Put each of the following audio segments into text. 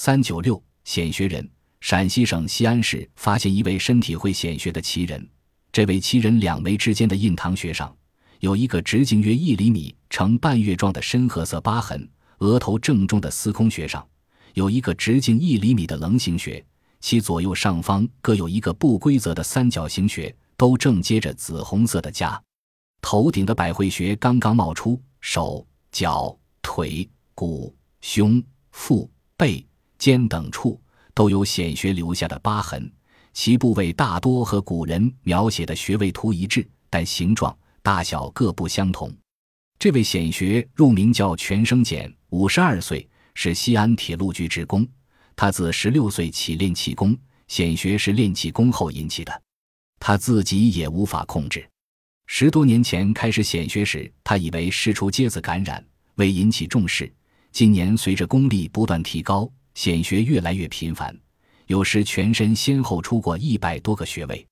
三九六显学人，陕西省西安市发现一位身体会显学的奇人。这位奇人两眉之间的印堂穴上有一个直径约一厘米、呈半月状的深褐色疤痕；额头正中的司空穴上有一个直径一厘米的棱形穴，其左右上方各有一个不规则的三角形穴，都正接着紫红色的痂。头顶的百会穴刚刚冒出，手脚。腿、骨、胸、腹、背、肩等处都有显穴留下的疤痕，其部位大多和古人描写的穴位图一致，但形状、大小各不相同。这位显学入名叫全生简，五十二岁，是西安铁路局职工。他自十六岁起练气功，显学是练气功后引起的，他自己也无法控制。十多年前开始显学时，他以为是出疖子感染。未引起重视，今年随着功力不断提高，显学越来越频繁，有时全身先后出过一百多个穴位。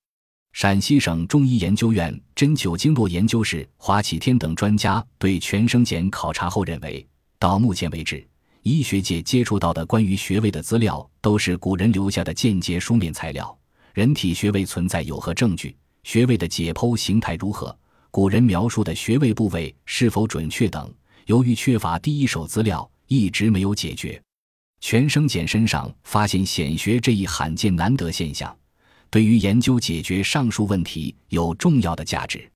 陕西省中医研究院针灸经络研究室华启天等专家对全生简考察后认为，到目前为止，医学界接触到的关于穴位的资料都是古人留下的间接书面材料，人体穴位存在有何证据，穴位的解剖形态如何，古人描述的穴位部位是否准确等。由于缺乏第一手资料，一直没有解决。全生简身上发现显学这一罕见难得现象，对于研究解决上述问题有重要的价值。